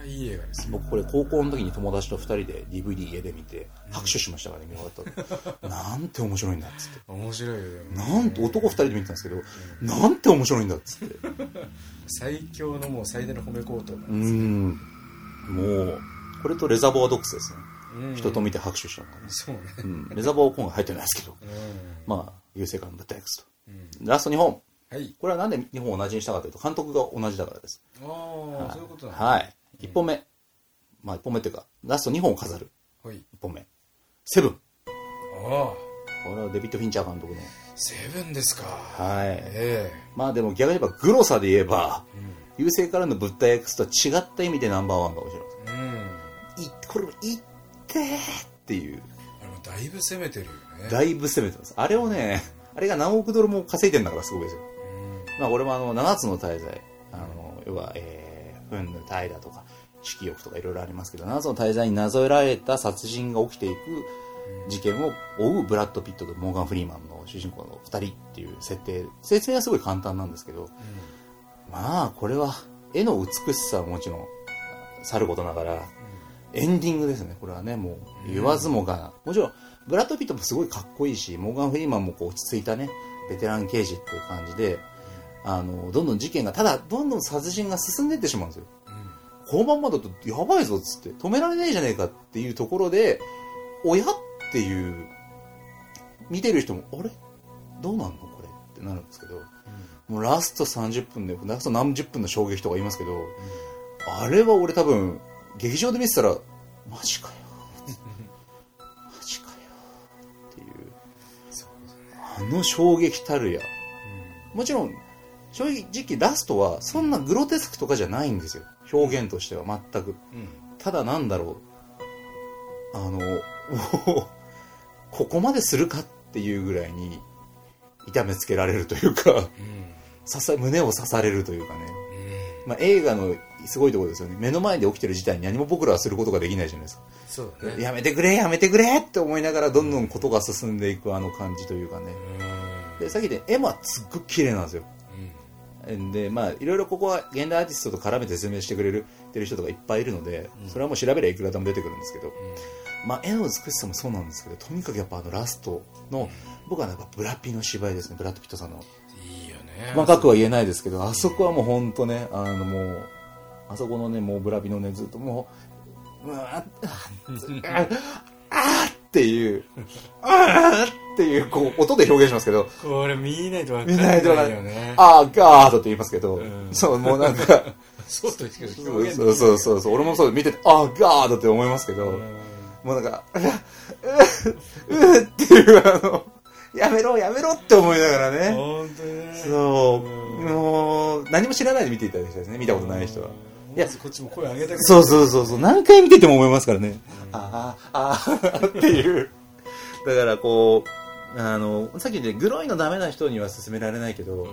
たい。いい映画ですよ僕これ高校の時に友達と2人で DVD 家で見て拍手しましたからね見終わった後 なんて面白いんだっつって。面白いよでもなんて男2人で見てたんですけどなんて面白いんだっつって。最強のもう最大の褒めコートうーんもうこれとレザボアドックスですね。うん。人と見て拍手したのがね、そうね。うん、レザボアは今回入ってないですけど。うん。まあ優勢感の物体 X と。うん。ラスト2本。はい。これはなんで2本同じにしたかというと監督が同じだからです。ああそういうことはい。1本目。まあ1本目っていうかラスト2本を飾る。はい。1本目。セブン。あこれはデビッド・フィンチャー監督の。あセブンですか。はい。えまあでも逆に言えばグロさで言えば優勢からの物体 X とは違った意味でナンバーワンかもしれまえうんせん。いこれもいってーっていう。あれもだいぶ攻めてるよね。だいぶ攻めてます。あれをねあれが何億ドルも稼いでんだからすごいですよ。まあ、これもあの7つの大罪。あの要は、えー、憤怒怠惰とか色欲とかいろいろありますけど7つの大罪になぞらえた殺人が起きていく事件を追うブラッド・ピットとモーガン・フリーマンの主人公の2人っていう設定。説明はすごい簡単なんですけどまあこれは絵の美しさはもちろんさることながらエンディングですね。これはねもう言わずもが。な、もちろんブラッド・ピットもすごいかっこいいしモーガン・フリーマンもこう落ち着いたねベテラン刑事っていう感じであのどんどん事件がただどんどん殺人が進んでいってしまうんですよ。このまんまだとやばいぞっつって止められないじゃねえかっていうところで親っていう見てる人もあれ？どうなんのこれ？ってなるんですけどもうラスト30分でラスト何十分の衝撃とか言いますけど、あれは俺多分劇場で見てたらマジかよ。マジかよ。っていう。あの衝撃たるや。もちろん正直ラストはそんなグロテスクとかじゃないんですよ。表現としては全く。うんただなんだろう。あの ここまでするかっていうぐらいに痛めつけられるというか。うん。刺さ胸を刺されるというかね、まあ、映画のすごいところですよね。目の前で起きてる事態に何も僕らはすることができないじゃないですか、そうだね。やめてくれやめてくれって思いながらどんどんことが進んでいくあの感じというかね。うん。でさっきで絵もすっごく綺麗なんですよ。でまあいろいろここは現代アーティストと絡めて説明してくれるてる人とかいっぱいいるので、それはもう調べりゃいくらでも出てくるんですけど、まあ、絵の美しさもそうなんですけどとにかくやっぱあのラストの、僕はやっぱブラピの芝居ですね。ブラッド・ピットさんの細かくは言えないですけどあそこはもう本当ねあのもうあそこのねもうブラピのねずっともううわあああっていうあーっていうこう音で表現しますけどこれ見ないと分か見んないよね。あーガードって言いますけど、うん。そうもうなんかそうそうそうそうそう俺もそう見ててあーガードって思いますけど、うん。もうなんか、ううううっていうあの、やめろやめろって思いながらね。本当にね。そう。もう何も知らないで見ていただきたいですね。見たことない人は。いや。こっちも声上げたくそうそうそうそう。何回見てても思いますからね。ああああっていう。だからこうあのさっき言ってグロいのダメな人には勧められないけど、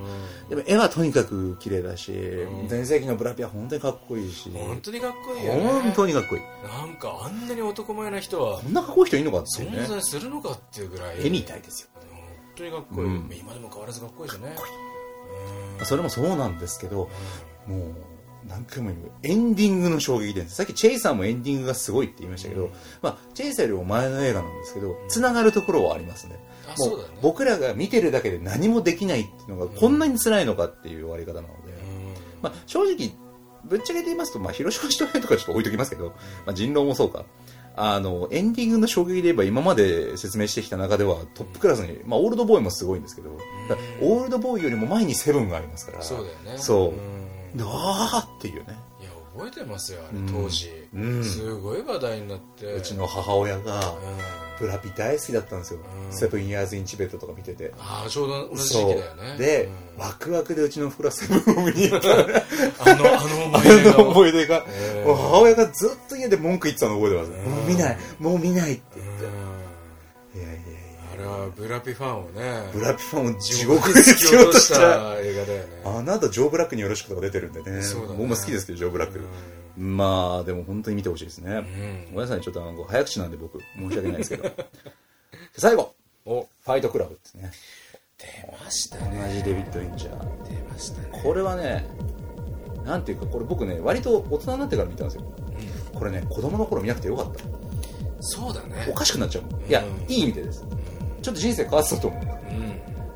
でも絵はとにかく綺麗だしん。全盛期のブラピは本当にかっこいいし本当にかっこいいよね。本当にかっこいい。なんかあんなに男前な人はこんなかっこいい人いるのかっていうね。存在するのかっていうぐらい絵みたいですよ。本当にかっこいい、うん。今でも変わらずかっこいいしね。それもそうなんですけどもう何回も言うエンディングの衝撃ですさっきチェイさんもエンディングがすごいって言いましたけど、まあ、チェイさんよりも前の映画なんですけどつながるところはありますねもう僕らが見てるだけで何もできないっていうのがこんなに辛いのかっていう終わり方なので、まあ、正直ぶっちゃけて言いますと、まあ、広島市長編とかちょっと置いときますけど、まあ、人狼もそうか。あのエンディングの衝撃で言えば今まで説明してきた中ではトップクラスに、まあ、オールドボーイもすごいんですけど、オールドボーイよりも前にセブンがありますから。そうだよね。そう。うん。あーっていうね覚えてますよあれうん。当時、うん。すごい話題になって。うちの母親がうん。ブラピ大好きだったんですよ。うん。セブンイヤーズ・イン・チベットとか見てて。ああちょうど同じ時期だよね。で、うん。ワクワクでうちの袋はセブンを見に行った。あのあの思い出が。えー。母親がずっと家で文句言ってたの覚えてます、うん。もう見ない。もう見ないって言って、ブラピファンをねブラピファンを地地獄に突き落とした。た映画だよね。あなたジョー・ブラックによろしくとか出てるんでね。そうだね。僕も好きですけどジョー・ブラック、まあでも本当に見てほしいですね、うん。ごめんなさいちょっとあの早口なんで僕申し訳ないですけど。最後。お。ファイトクラブですね。出ました同ねじデビッド・インジャー。出ましたね。これはねなんていうかこれ僕ね割と大人になってから見たんですよ。これね子供の頃見なくてよかった。そうだね。おかしくなっちゃう。いや、うんいい意味でですちょっと人生変わってたと思う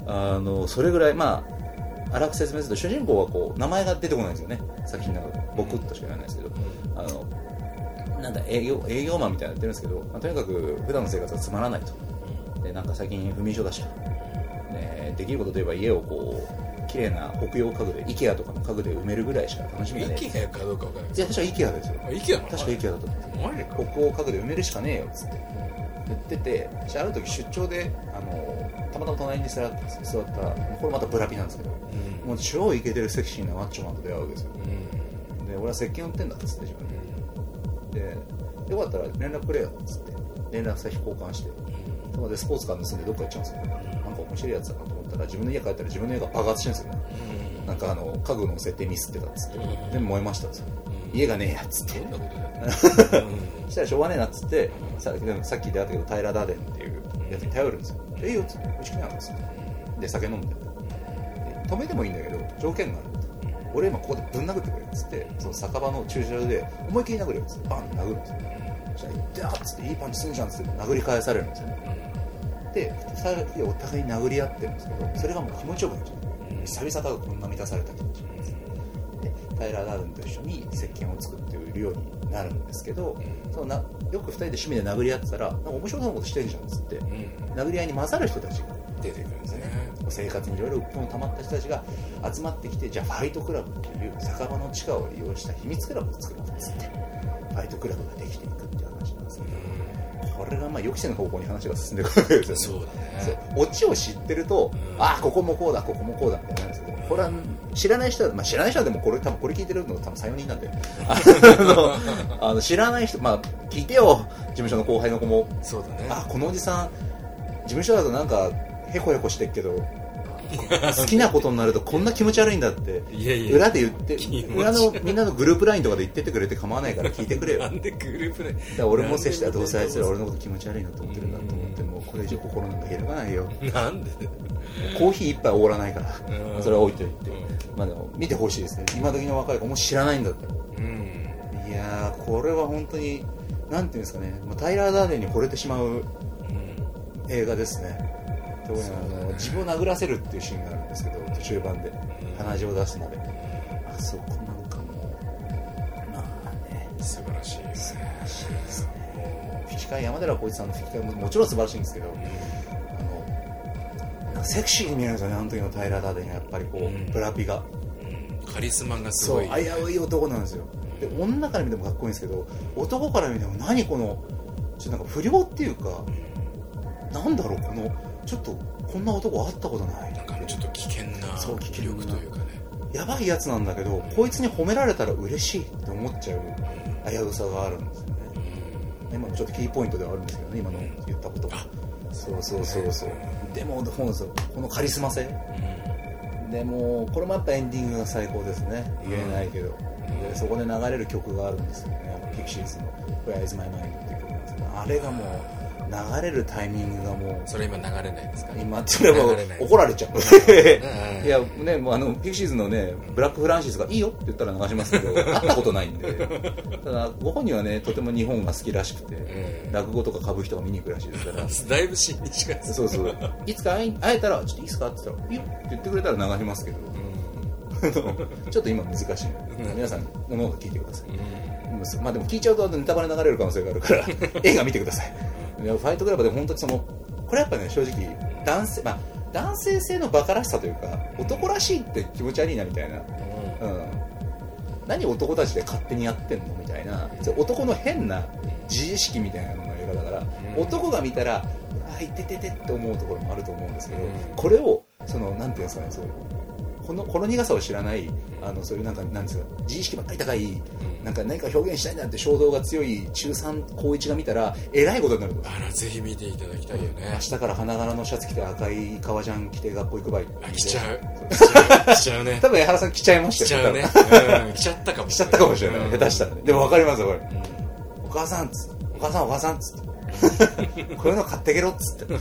うん。あのそれぐらいまあ荒く説明すると主人公はこう名前が出てこないんですよね。作品の中で。僕としか言わないですけど。あのなんだ営業営業マンみたいなのやってるんですけど、まあ、とにかく普段の生活がつまらないと。でなんか最近不眠症だし。でできることといえば家をこう綺麗な北洋家具で IKEA とかの家具で埋めるぐらいしか楽しみがね息がかどうかわからない。いや確か IKEA ですよ。あ息が確か IKEA だったと思うんですマジか。北欧家具で埋めるしかねえよっつって言っててあある時出張であのたまたま隣に座った座ったこれまたブラピなんですけどうん。もう超イケてるセクシーなマッチョマンと出会うわけですよ。うん。で俺は石鹸売ってんだっつって自分で。でよかったら連絡くれよっつって連絡先交換して。そこでスポーツカー盗んでどっか行っちゃうんですよ。なんか面白いやつだなと思ったら自分の家帰ったら自分の家が爆発してるんですよ。ねなんかあの家具の設定ミスってたっつって。うん。でも燃えましたっつって家がねえやっつって。そしたらしょうがねえなっつってさでもさっき出会ったけどタイラー・ダデンっていうやつに頼るんですよ「えいよ」っつって「美味しくないの?」っつってで酒飲んで。で止めてもいいんだけど条件があるって俺今ここでぶん殴ってくれっつってその酒場の駐車場で思いっきり殴るよっつ。ってバンって殴るんですよ。そしたら「いって!」っつって「いいパンチすんじゃん」っつって殴り返されるんですよ。で2人でお互いに殴り合ってるんですけどそれがもう気持ちよくなっちゃう。久々だとこんな満たされた気持ち。なんですタイラー・ダーデンと一緒に石鹸を作って売るようになるんですけど、そのなよく2人で趣味で殴り合ってたらなんか面白そうなことしてんじゃんっつってうん。殴り合いに混ざる人たちが出てくるんですね。生活にいろいろ鬱憤を溜まった人たちが集まってきてじゃあファイトクラブっていう酒場の地下を利用した秘密クラブを作ろうっつってファイトクラブができていくっていう話なんですけどこれがまあ予期せぬ方向に話が進んでいくわけですよね。そうだね。オチを知ってると、うん。ああここもこうだここもこうだこれは知らない人は、まあ、知らない人はでもこれ多分これ聞いてるのが多分34人なんで あの知らない人まあ聞いてよ事務所の後輩の子も。そうだね。あこのおじさん事務所だとなんかへこへこしてっけど好きなことになるとこんな気持ち悪いんだって裏で言って裏のみんなのグループラインとかで言ってってくれて構わないから聞いてくれよ。なんでグループでだから俺も接したらどうせあいつら俺のこと気持ち悪いなと思ってるんだとこれ以上心なんか開かないよ。なんで？コーヒー一杯おごらないから。うん。それは置いといて。うん。まあでも見てほしいですね。今時の若い子も知らないんだったらうん。いやーこれは本当になんていうんですかね。タイラー・ダーデンに惚れてしまう映画ですね。特にあの自分を殴らせるっていうシーンがあるんですけど途中盤で。鼻血を出すまで。あそこなんかもうまあね。素晴らしいですね。素晴らしいですね吹き替え山寺宏一さんの吹き替えももちろん素晴らしいんですけどあのセクシーに見えるんですよねあの時のタイラー・ダーデンがやっぱりこう、うん。ブラピが。カリスマがすそうごい危うい男なんですよ。で女から見てもかっこいいんですけど男から見ても何このちょっとなんか不良っていうかなんだろうこのちょっとこんな男会ったことない。なんかちょっと危険なそう危険な力というかね。やばいやつなんだけどこいつに褒められたら嬉しいって思っちゃう危うさがあるんですよ。ね今のちょっとキーポイントではあるんですけどね今の言ったことがそうそうそうそう。でもそうですよこのカリスマ性。でもこれもやっぱエンディングが最高ですね。言えないけど、でそこで流れる曲があるんですよね。ピクシーズの「Where is my mind」っていう曲なんですけど。あれがもう流れるタイミングがもうそれ今流れないですか？今って言えば流れない怒られちゃう。うん。いやねもうあのピクシーズのねブラック・フランシスがいいよって言ったら流しますけど 会ったことないんで。ただご本人はねとても日本が好きらしくて、ん。落語とか歌舞伎とか見に行くらしいですから。だいぶ親日がそうそういつか会えたらちょっといいですか？って言ったら「いいよ」って言ってくれたら流しますけど。ちょっと今難しい。ので皆さんおのおの聞いてください、まあでも聞いちゃうとネタバレ流れる可能性があるから映画見てください。でファイトクラブで本当にそのこれやっぱね正直男性まあ男性性のバカらしさというか男らしいって気持ち悪いなみたいな、うん、何男たちで勝手にやってんのみたいな。男の変な自意識みたいなのの映画だから、うん。男が見たらあいてててって思うところもあると思うんですけど、うん。これをそのなんていうんですかねそうこのこの苦さを知らないあのそういうなんかなんですか自意識ばっかり高い、なんか何か表現したいなって衝動が強い中3高1が見たらえらいことになると。あらぜひ見ていただきたいよね。明日から花柄のシャツ着て赤い革ジャン着て学校行く場合。あ来ちゃう。来ちゃうね。多分江原さん着ちゃいましたよ。来ちゃうね。うん。来ちゃったかも着ちゃったかもしれない、うん。下手したら。ねでも分かりますよこれ、うん。お母さんっつお母さんお母さんっつってこういうの買ってけろっつって。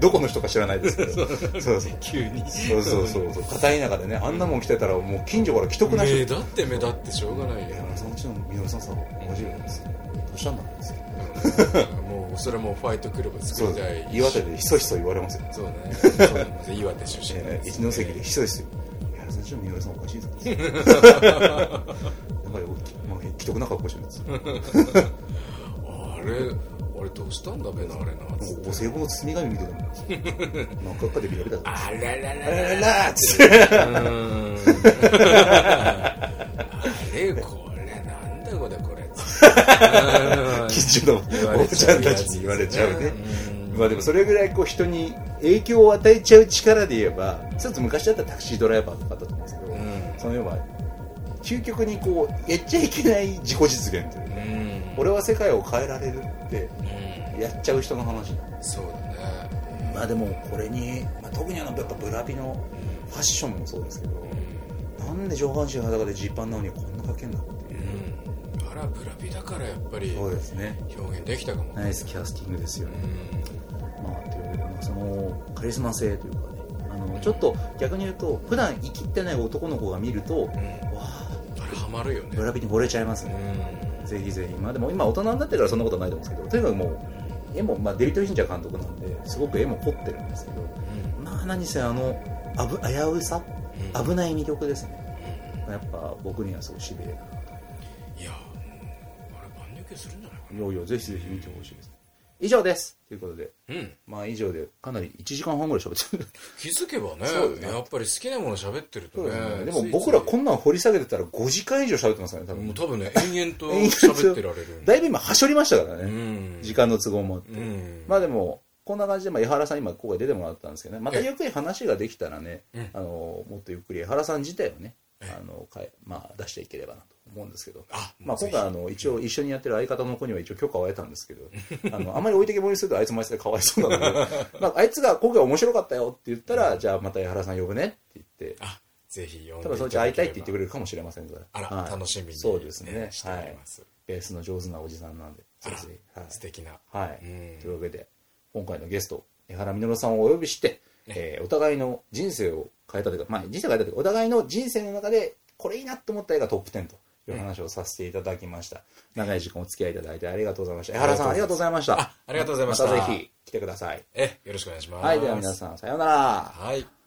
どこの人か知らないですけど。そうそう急にそうそうそうそう。片田舎でねあんなもん着てたらもう近所から既得な人。目立って目立ってしょうがないよ。そのうちのみのりさんさ面白いですどうしたんだろうですよ。もうそれはもうファイトクラブ作そうりたい。岩手でひそひそ言われますよ。そうね。そうなんです岩手出身 えー一ノ関でひそひそいやそのうちのみのりさんおかしいぞ やっぱりまあ既得な格好してるんですれあれどうしたんだべなあれなお歳暮の包み紙見てたもん 真っ赤っかで見られたぞあらららあららららっつってあれこれなんだこれこれ近所のおばちゃんたちに言われちゃうねうんまあでもそれぐらいこう人に影響を与えちゃう力で言えばちょっと昔だったらタクシードライバーとかだったと思うんですけど、うんその要は究極にこうやっちゃいけない自己実現というかうん俺は世界を変えられるってうん。やっちゃう人の話なんでそうだね。まあでもこれに、まあ、特にあのやっぱブラピのファッションもそうですけどなんで上半身裸でジーパンなのにこんなかけんだっていう。うん。あらブラピだからやっぱりそうですね。表現できたかも。ナイスキャスティングですよね。うまあ、というわけでまあそのカリスマ性というかね。あのちょっと逆に言うと普段生きってない男の子が見ると、わん。うんああれハマるよね。ブラピに惚れちゃいますうね、んぜひぜひ。まあでも今大人になってからそんなことはないと思うんですけどとにかくもう絵も、まあ、デビッド・フィンチャー監督なんですごく絵も凝ってるんですけどまあ何せあのあぶ危うさうん。危ない魅力ですね。やっぱ僕にはすごいしびれだいやあれ万人受けするんじゃないかな。いよいよぜひぜひ見てほしいです以上です。ということで。なうん。まあ以上でかなり1時間半ぐらい喋ってる気づけばねね。やっぱり好きなもの喋ってるとねね。でも僕らこんなん掘り下げてたら5時間以上喋ってますからね多分。もう多分ね延々と 喋ってられるだいぶ今はしょりましたからね、うん。時間の都合もあって、うん。まあでもこんな感じで、まあ、江原さん今ここへ出てもらったんですけどね。またええゆっくり話ができたらね、うん。あのもっとゆっくり江原さん自体をねええ。あのかえ、まあ、出していければなと思うんですけど。あまあ、今回あの一応一緒にやってる相方の子には一応許可を得たんですけど あのあまり置いてけぼりにするとあいつもあいつでかわいそうなので、まあ、あいつが今回面白かったよって言ったらじゃあまた江原さん呼ぶねって言ってあぜひ読んで多分そのうち会いたいって言ってくれるかもしれませんがあら、はい。楽しみに、そうですね。しております、ベースの上手なおじさんなんでぜひはい。素敵な。はい、うん。というわけで今回のゲスト江原稔さんをお呼びして、えーお互いの人生を変えたというか、まあ、人生を変えたというかお互いの人生の中でこれいいなと思った映画トップ10という話をさせていただきました、長い時間お付き合いいただいてありがとうございました。江原さんありがとうございました。あありがとうございました。またぜひ来てください。えよろしくお願いします。はいでは皆さんさようなら。はい